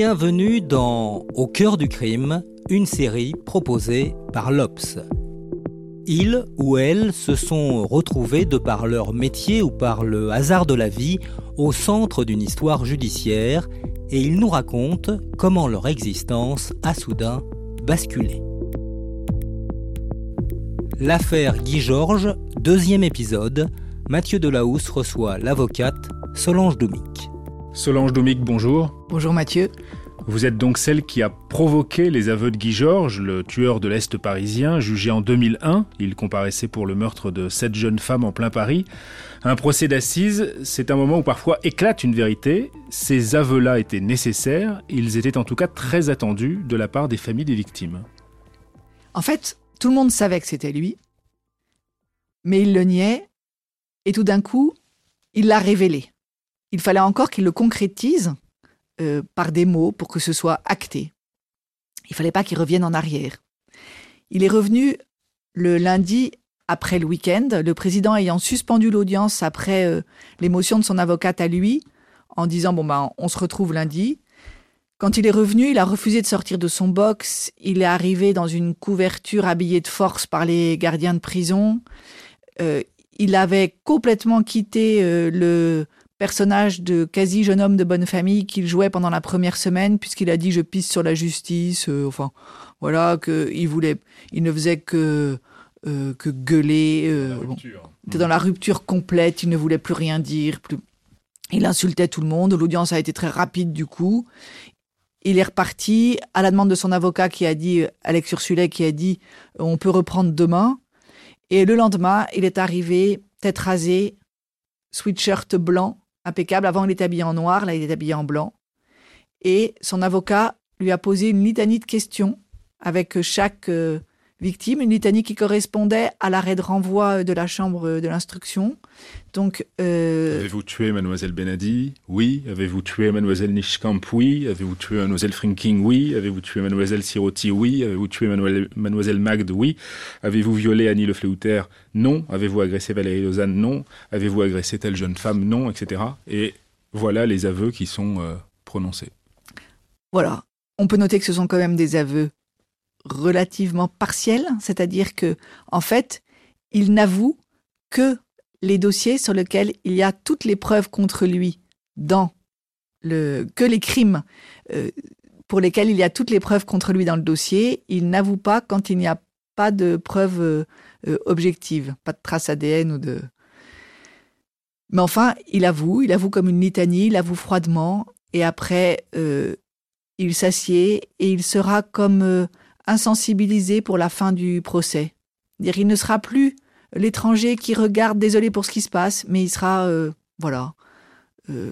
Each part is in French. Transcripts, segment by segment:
Bienvenue dans Au cœur du crime, une série proposée par l'Obs. Ils ou elles se sont retrouvés de par leur métier ou par le hasard de la vie au centre d'une histoire judiciaire et ils nous racontent comment leur existence a soudain basculé. L'affaire Guy Georges, deuxième épisode, Mathieu Delahousse reçoit l'avocate Solange Doumic. Solange Doumic, bonjour. Bonjour Mathieu. Vous êtes donc celle qui a provoqué les aveux de Guy Georges, le tueur de l'Est parisien, jugé en 2001. Il comparaissait pour le meurtre de sept jeunes femmes en plein Paris. Un procès d'assises, c'est un moment où parfois éclate une vérité. Ces aveux-là étaient nécessaires, ils étaient en tout cas très attendus de la part des familles des victimes. En fait, tout le monde savait que c'était lui, mais il le niait, et tout d'un coup, il l'a révélé. Il fallait encore qu'il le concrétise euh, par des mots pour que ce soit acté. Il fallait pas qu'il revienne en arrière. Il est revenu le lundi après le week-end, le président ayant suspendu l'audience après euh, l'émotion de son avocate à lui, en disant bon ben on se retrouve lundi. Quand il est revenu, il a refusé de sortir de son box. Il est arrivé dans une couverture habillée de force par les gardiens de prison. Euh, il avait complètement quitté le personnage de quasi jeune homme de bonne famille qu'il jouait pendant la première semaine, puisqu'il a dit je pisse sur la justice. euh, enfin, voilà que il voulait, il ne faisait que euh, que gueuler. euh, bon. Était dans la rupture complète. Il ne voulait plus rien dire. Plus... Il insultait tout le monde. L'audience a été très rapide du coup. Il est reparti à la demande de son avocat qui a dit, Alex Ursulet, qui a dit, on peut reprendre demain. Et le lendemain, il est arrivé, tête rasée, sweatshirt blanc, impeccable. Avant, il était habillé en noir, là, il est habillé en blanc. Et son avocat lui a posé une litanie de questions avec chaque euh, victime, une litanie qui correspondait à l'arrêt de renvoi de la chambre de l'instruction. Donc, euh, Avez-vous tué mademoiselle Benadi? Oui. Avez-vous tué mademoiselle Nishkamp? Oui. Avez-vous tué mademoiselle Frinking? Oui. Avez-vous tué mademoiselle Siroti? Oui. Avez-vous tué mademoiselle, mademoiselle Magde Oui. Avez-vous violé Annie Le Fléouter? Non. Avez-vous agressé Valérie Lausanne? Non. Avez-vous agressé telle jeune femme? Non, etc. Et voilà les aveux qui sont euh, prononcés. Voilà. On peut noter que ce sont quand même des aveux relativement partiels, c'est-à-dire que, en fait, il n'avoue que les dossiers sur lesquels il y a toutes les preuves contre lui dans le, que les crimes euh, pour lesquels il y a toutes les preuves contre lui dans le dossier. Il n'avoue pas quand il n'y a pas de preuves euh, objectives, pas de traces ADN ou de. Mais enfin, il avoue, il avoue comme une litanie, il avoue froidement, et après, euh, il s'assied et il sera comme insensibilisé pour la fin du procès. Dire, il ne sera plus l'étranger qui regarde, désolé pour ce qui se passe, mais il sera, euh, voilà, euh,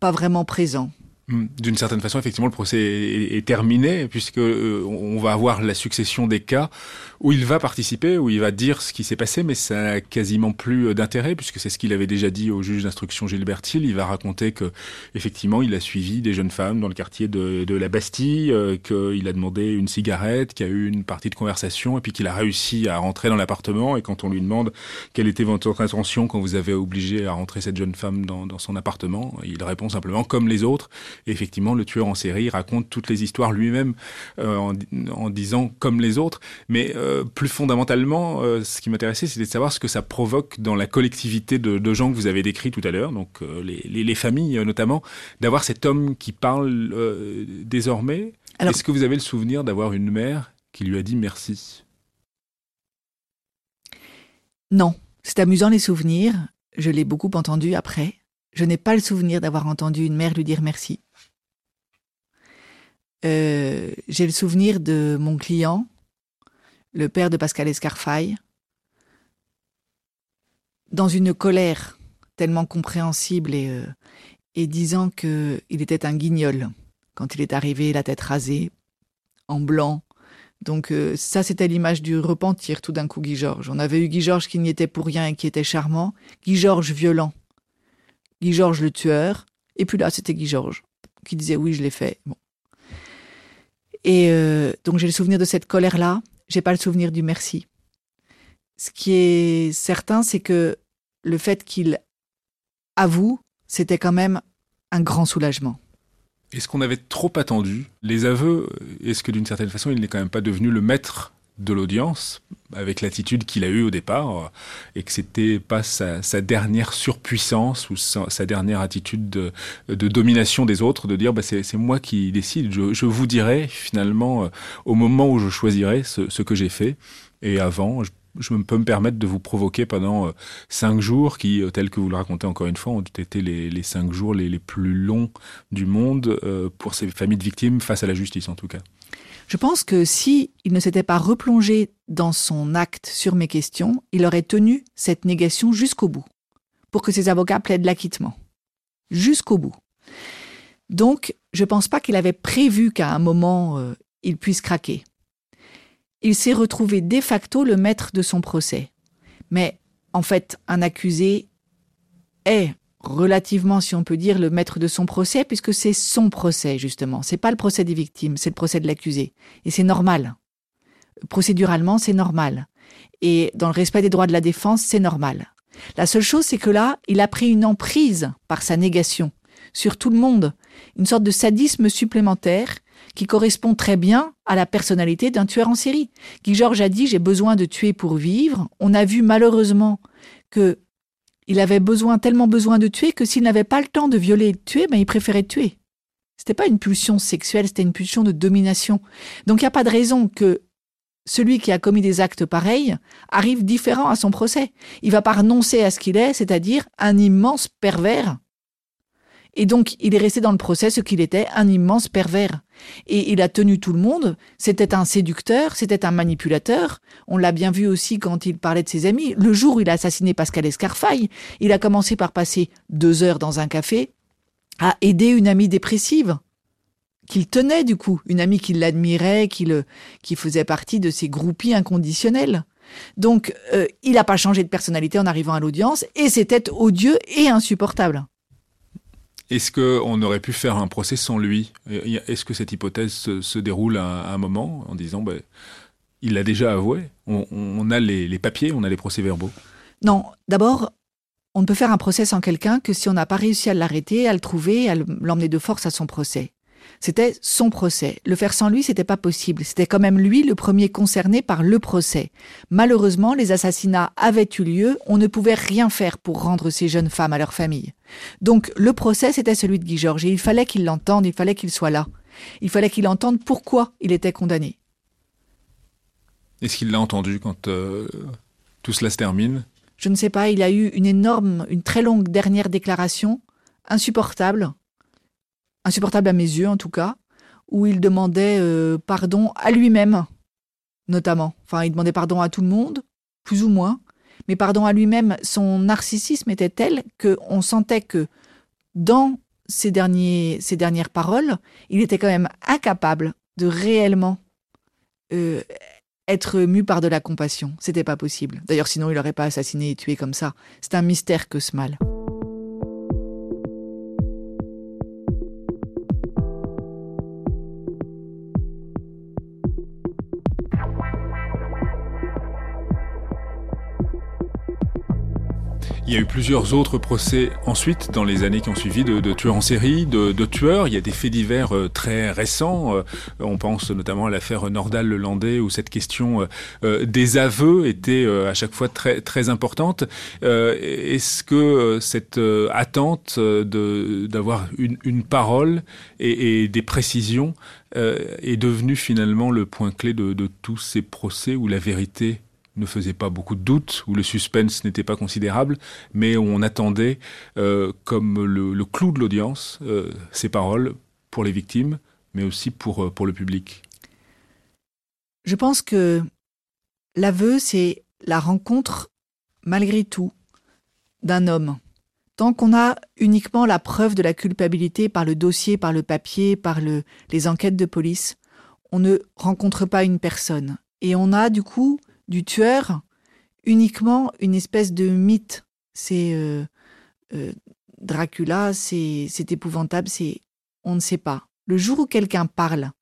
pas vraiment présent. D'une certaine façon, effectivement, le procès est, est terminé puisque euh, on va avoir la succession des cas où il va participer, où il va dire ce qui s'est passé, mais ça n'a quasiment plus euh, d'intérêt puisque c'est ce qu'il avait déjà dit au juge d'instruction Gilbert Hill. Il va raconter que effectivement, il a suivi des jeunes femmes dans le quartier de, de la Bastille, euh, qu'il a demandé une cigarette, qu'il y a eu une partie de conversation et puis qu'il a réussi à rentrer dans l'appartement. Et quand on lui demande quelle était votre intention quand vous avez obligé à rentrer cette jeune femme dans, dans son appartement, il répond simplement comme les autres. Et effectivement, le tueur en série raconte toutes les histoires lui-même euh, en, en, disant comme les autres. Mais euh, plus fondamentalement, euh, ce qui m'intéressait, c'était de savoir ce que ça provoque dans la collectivité de, de gens que vous avez décrits tout à l'heure, donc les, les, les, familles notamment, d'avoir cet homme qui parle désormais. Alors... Est-ce que vous avez le souvenir d'avoir une mère qui lui a dit merci? Non. C'est amusant les souvenirs. Je l'ai beaucoup entendu après. Je n'ai pas le souvenir d'avoir entendu une mère lui dire merci. Euh, j'ai le souvenir de mon client, le père de Pascal Escarfaille, dans une colère tellement compréhensible et, euh, disant qu'il était un guignol quand il est arrivé, la tête rasée, en blanc. Donc euh, ça, c'était l'image du repentir tout d'un coup, Guy Georges. On avait eu Guy Georges qui n'y était pour rien et qui était charmant, Guy Georges violent, Guy Georges le tueur, et puis là, c'était Guy Georges qui disait oui, je l'ai fait. Bon. Et euh, donc j'ai le souvenir de cette colère-là, j'ai pas le souvenir du merci. Ce qui est certain, c'est que le fait qu'il avoue, c'était quand même un grand soulagement. Est-ce qu'on avait trop attendu? Les aveux Est-ce que d'une certaine façon, il n'est quand même pas devenu le maître de l'audience avec l'attitude qu'il a eue au départ et que c'était pas sa, dernière surpuissance ou sa, dernière attitude de, domination des autres de dire bah, c'est moi qui décide je, vous dirai finalement euh, au moment où je choisirai ce, que j'ai fait et avant je peux me permettre de vous provoquer pendant euh, cinq jours qui, euh, tels que vous le racontez encore une fois, ont été les, cinq jours les, plus longs du monde pour ces familles de victimes face à la justice en tout cas. Je pense que si il ne s'était pas replongé dans son acte sur mes questions, il aurait tenu cette négation jusqu'au bout, pour que ses avocats plaident l'acquittement. Jusqu'au bout. Donc, je ne pense pas qu'il avait prévu qu'à un moment, il puisse craquer il s'est retrouvé de facto le maître de son procès. Mais en fait, un accusé est relativement, si on peut dire, le maître de son procès, puisque c'est son procès, justement. C'est pas le procès des victimes, c'est le procès de l'accusé. Et c'est normal. Procéduralement, c'est normal. Et dans le respect des droits de la défense, c'est normal. La seule chose, c'est que là, il a pris une emprise par sa négation sur tout le monde, une sorte de sadisme supplémentaire qui correspond très bien à la personnalité d'un tueur en série. Guy Georges a dit j'ai besoin de tuer pour vivre. On a vu malheureusement que il avait besoin tellement besoin de tuer que s'il n'avait pas le temps de violer et de tuer, ben il préférait tuer. C'était pas une pulsion sexuelle, c'était une pulsion de domination. Donc il n'y a pas de raison que celui qui a commis des actes pareils arrive différent à son procès. Il va pas renoncer à ce qu'il est, c'est-à-dire un immense pervers et donc, il est resté dans le procès ce qu'il était, un immense pervers. Et il a tenu tout le monde. C'était un séducteur, c'était un manipulateur. On l'a bien vu aussi quand il parlait de ses amis. Le jour où il a assassiné Pascal Escarfaille, il a commencé par passer deux heures dans un café à aider une amie dépressive qu'il tenait du coup, une amie qui l'admirait, qui, qui faisait partie de ses groupies inconditionnels. Donc, euh, il n'a pas changé de personnalité en arrivant à l'audience, et c'était odieux et insupportable. Est-ce qu'on aurait pu faire un procès sans lui? Est-ce que cette hypothèse se, déroule à, un moment en disant, ben, il l'a déjà avoué, on, a les, papiers, on a les procès-verbaux. Non, d'abord, on ne peut faire un procès sans quelqu'un que si on n'a pas réussi à l'arrêter, à le trouver, à l'emmener de force à son procès. C'était son procès. Le faire sans lui, c'était pas possible. C'était quand même lui le premier concerné par le procès. Malheureusement, les assassinats avaient eu lieu. On ne pouvait rien faire pour rendre ces jeunes femmes à leur famille. Donc, le procès, c'était celui de Guy Georges. Et il fallait qu'il l'entende, il fallait qu'il soit là. Il fallait qu'il entende pourquoi il était condamné. Est-ce qu'il l'a entendu quand euh, tout cela se termine? Je ne sais pas. Il a eu une énorme, une très longue dernière déclaration, insupportable, insupportable à mes yeux en tout cas, où il demandait euh, pardon à lui-même, notamment. Enfin, il demandait pardon à tout le monde, plus ou moins, mais pardon à lui-même. Son narcissisme était tel qu'on sentait que dans ces, derniers, dernières paroles, il était quand même incapable de réellement euh, être mu par de la compassion. C'était pas possible. D'ailleurs, sinon, il n'aurait pas assassiné et tué comme ça. C'est un mystère que ce mal. Il y a eu plusieurs autres procès ensuite, dans les années qui ont suivi, de, tueurs en série, de, tueurs. Il y a des faits divers euh, très récents. Euh, on pense notamment à l'affaire Nordal-Lelandais, où cette question euh, des aveux était à chaque fois très, très importante. Est-ce que cette attente d'avoir une, une, parole et, et des précisions est devenue finalement le point clé de, de tous ces procès où la vérité ne faisait pas beaucoup de doutes, où le suspense n'était pas considérable, mais on attendait euh, comme le, clou de l'audience euh, ces paroles pour les victimes, mais aussi pour, pour le public Je pense que l'aveu, c'est la rencontre, malgré tout, d'un homme. Tant qu'on a uniquement la preuve de la culpabilité par le dossier, par le papier, par le, les enquêtes de police, on ne rencontre pas une personne. Et on a du coup du tueur uniquement une espèce de mythe. C'est euh, euh, Dracula, c'est épouvantable, c'est on ne sait pas. Le jour où quelqu'un parle,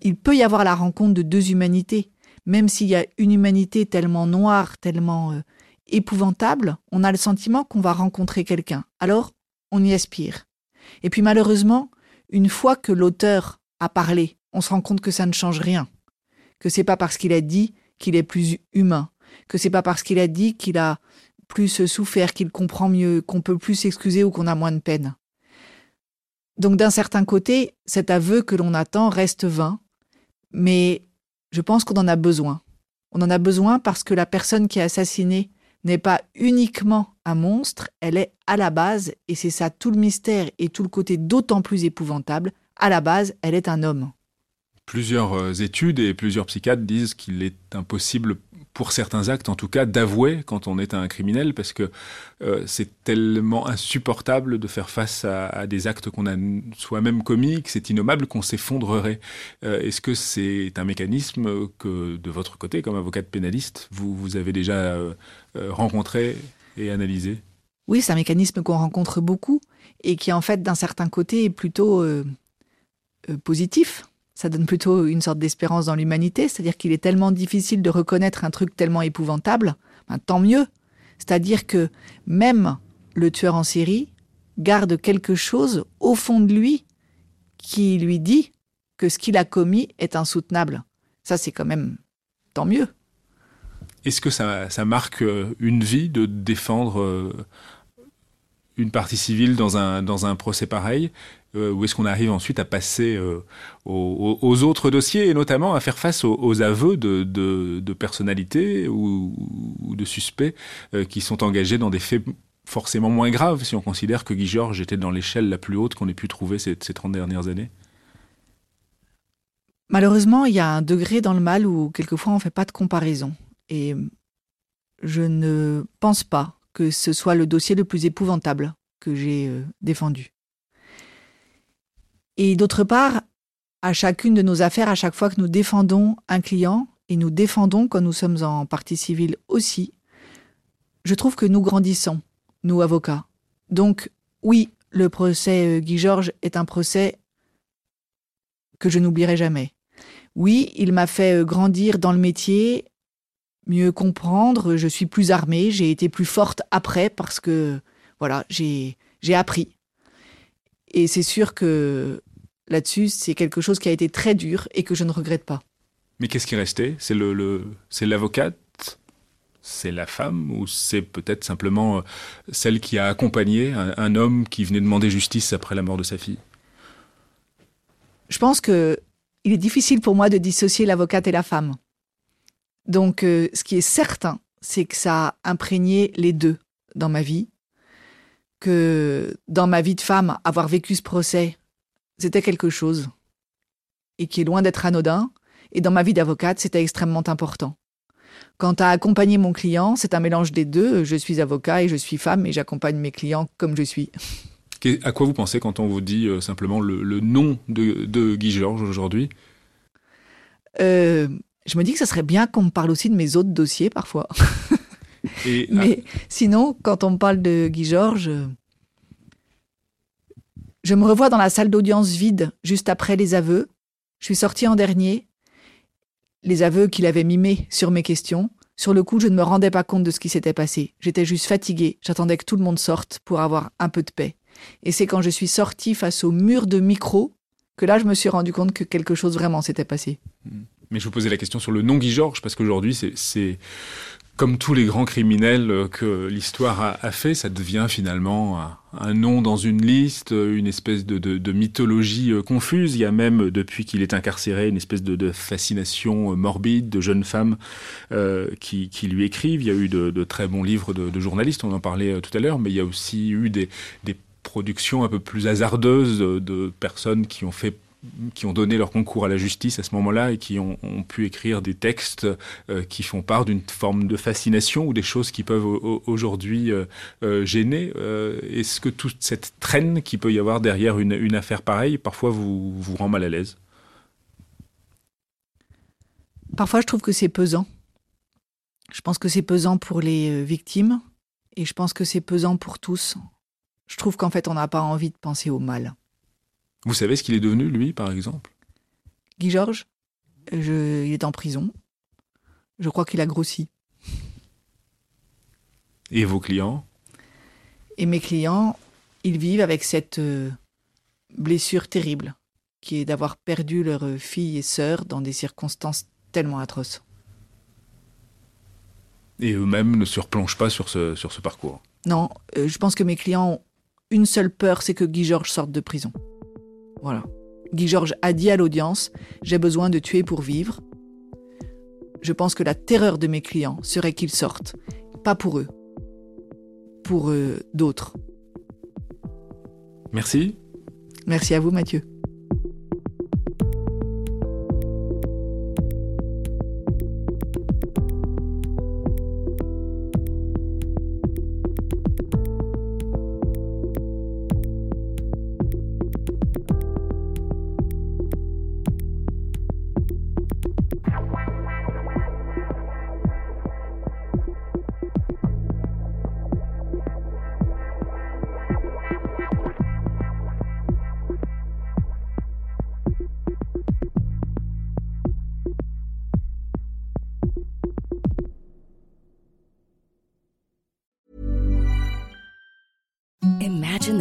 il peut y avoir la rencontre de deux humanités. Même s'il y a une humanité tellement noire, tellement euh, épouvantable, on a le sentiment qu'on va rencontrer quelqu'un. Alors, on y aspire. Et puis malheureusement, une fois que l'auteur a parlé, on se rend compte que ça ne change rien. Que c'est pas parce qu'il a dit qu'il est plus humain. Que c'est pas parce qu'il a dit qu'il a plus souffert, qu'il comprend mieux, qu'on peut plus s'excuser ou qu'on a moins de peine. Donc d'un certain côté, cet aveu que l'on attend reste vain, mais je pense qu'on en a besoin. On en a besoin parce que la personne qui a assassiné n'est pas uniquement un monstre, elle est à la base, et c'est ça tout le mystère et tout le côté d'autant plus épouvantable, à la base, elle est un homme. Plusieurs euh, études et plusieurs psychiatres disent qu'il est impossible pour certains actes, en tout cas, d'avouer quand on est un criminel, parce que euh, c'est tellement insupportable de faire face à, des actes qu'on a soi-même commis, que c'est innommable, qu'on s'effondrerait. Euh, est-ce que c'est un mécanisme que, de votre côté, comme avocat pénaliste, vous, avez déjà rencontré et analysé? Oui, c'est un mécanisme qu'on rencontre beaucoup et qui, en fait, d'un certain côté, est plutôt positif ça donne plutôt une sorte d'espérance dans l'humanité, c'est-à-dire qu'il est tellement difficile de reconnaître un truc tellement épouvantable, ben, tant mieux. C'est-à-dire que même le tueur en série garde quelque chose au fond de lui qui lui dit que ce qu'il a commis est insoutenable. Ça, c'est quand même tant mieux. Est-ce que ça, marque euh, une vie de défendre euh, une partie civile dans un, dans un procès pareil euh, Ou est-ce qu'on arrive ensuite à passer euh, aux, autres dossiers et notamment à faire face aux, aveux de, de, personnalités ou, de suspects euh, qui sont engagés dans des faits forcément moins graves si on considère que Guy Georges était dans l'échelle la plus haute qu'on ait pu trouver ces, ces 30 dernières années? Malheureusement, il y a un degré dans le mal où quelquefois on ne fait pas de comparaison. Et je ne pense pas que ce soit le dossier le plus épouvantable que j'ai euh, défendu. Et d'autre part, à chacune de nos affaires, à chaque fois que nous défendons un client, et nous défendons quand nous sommes en partie civile aussi, je trouve que nous grandissons, nous avocats. Donc oui, le procès euh, Guy Georges est un procès que je n'oublierai jamais. Oui, il m'a fait euh, grandir dans le métier mieux comprendre, je suis plus armée, j'ai été plus forte après parce que voilà, j'ai j'ai appris. Et c'est sûr que là-dessus, c'est quelque chose qui a été très dur et que je ne regrette pas. Mais qu'est-ce qui est resté C'est le, c'est l'avocate? C'est la femme? Ou c'est peut-être simplement euh, celle qui a accompagné un, homme qui venait demander justice après la mort de sa fille? Je pense que il est difficile pour moi de dissocier l'avocate et la femme. Donc, euh, ce qui est certain, c'est que ça a imprégné les deux dans ma vie. Que dans ma vie de femme, avoir vécu ce procès, c'était quelque chose. Et qui est loin d'être anodin. Et dans ma vie d'avocate, c'était extrêmement important. Quant à accompagner mon client, c'est un mélange des deux. Je suis avocat et je suis femme et j'accompagne mes clients comme je suis. À quoi vous pensez quand on vous dit euh, simplement le, nom de, Guy Georges aujourd'hui? Euh, je me dis que ça serait bien qu'on me parle aussi de mes autres dossiers parfois. Mais ah. sinon, quand on me parle de Guy Georges, je me revois dans la salle d'audience vide juste après les aveux. Je suis sortie en dernier. Les aveux qu'il avait mimés sur mes questions. Sur le coup, je ne me rendais pas compte de ce qui s'était passé. J'étais juste fatiguée. J'attendais que tout le monde sorte pour avoir un peu de paix. Et c'est quand je suis sortie face au mur de micro que là, je me suis rendu compte que quelque chose vraiment s'était passé. Hmm. Mais je vous posais la question sur le nom Guy Georges, parce qu'aujourd'hui, c'est comme tous les grands criminels euh, que l'histoire a, fait, ça devient finalement un, nom dans une liste, une espèce de, mythologie euh, confuse. Il y a même, depuis qu'il est incarcéré, une espèce de, fascination euh, morbide de jeunes femmes qui, lui écrivent. Il y a eu de, très bons livres de, journalistes, on en parlait tout à l'heure, mais il y a aussi eu des productions un peu plus hasardeuses de personnes qui ont fait qui ont donné leur concours à la justice à ce moment-là et qui ont, pu écrire des textes qui font part d'une forme de fascination ou des choses qui peuvent aujourd'hui gêner. Est-ce que toute cette traîne qui peut y avoir derrière une, une affaire pareille, parfois vous, vous rend mal à l'aise? Parfois, je trouve que c'est pesant. Je pense que c'est pesant pour les victimes et je pense que c'est pesant pour tous. Je trouve qu'en fait, on n'a pas envie de penser au mal. Vous savez ce qu'il est devenu, lui, par exemple? Guy Georges, il est en prison. Je crois qu'il a grossi. Et vos clients? Et mes clients, ils vivent avec cette euh, blessure terrible, qui est d'avoir perdu leurs filles et sœurs dans des circonstances tellement atroces. Et eux-mêmes ne se replongent pas sur ce, sur ce parcours? Non, euh, je pense que mes clients ont une seule peur, c'est que Guy Georges sorte de prison. Voilà. Guy Georges a dit à l'audience J'ai besoin de tuer pour vivre. Je pense que la terreur de mes clients serait qu'ils sortent. Pas pour eux, pour euh, d'autres. Merci. Merci à vous, Mathieu.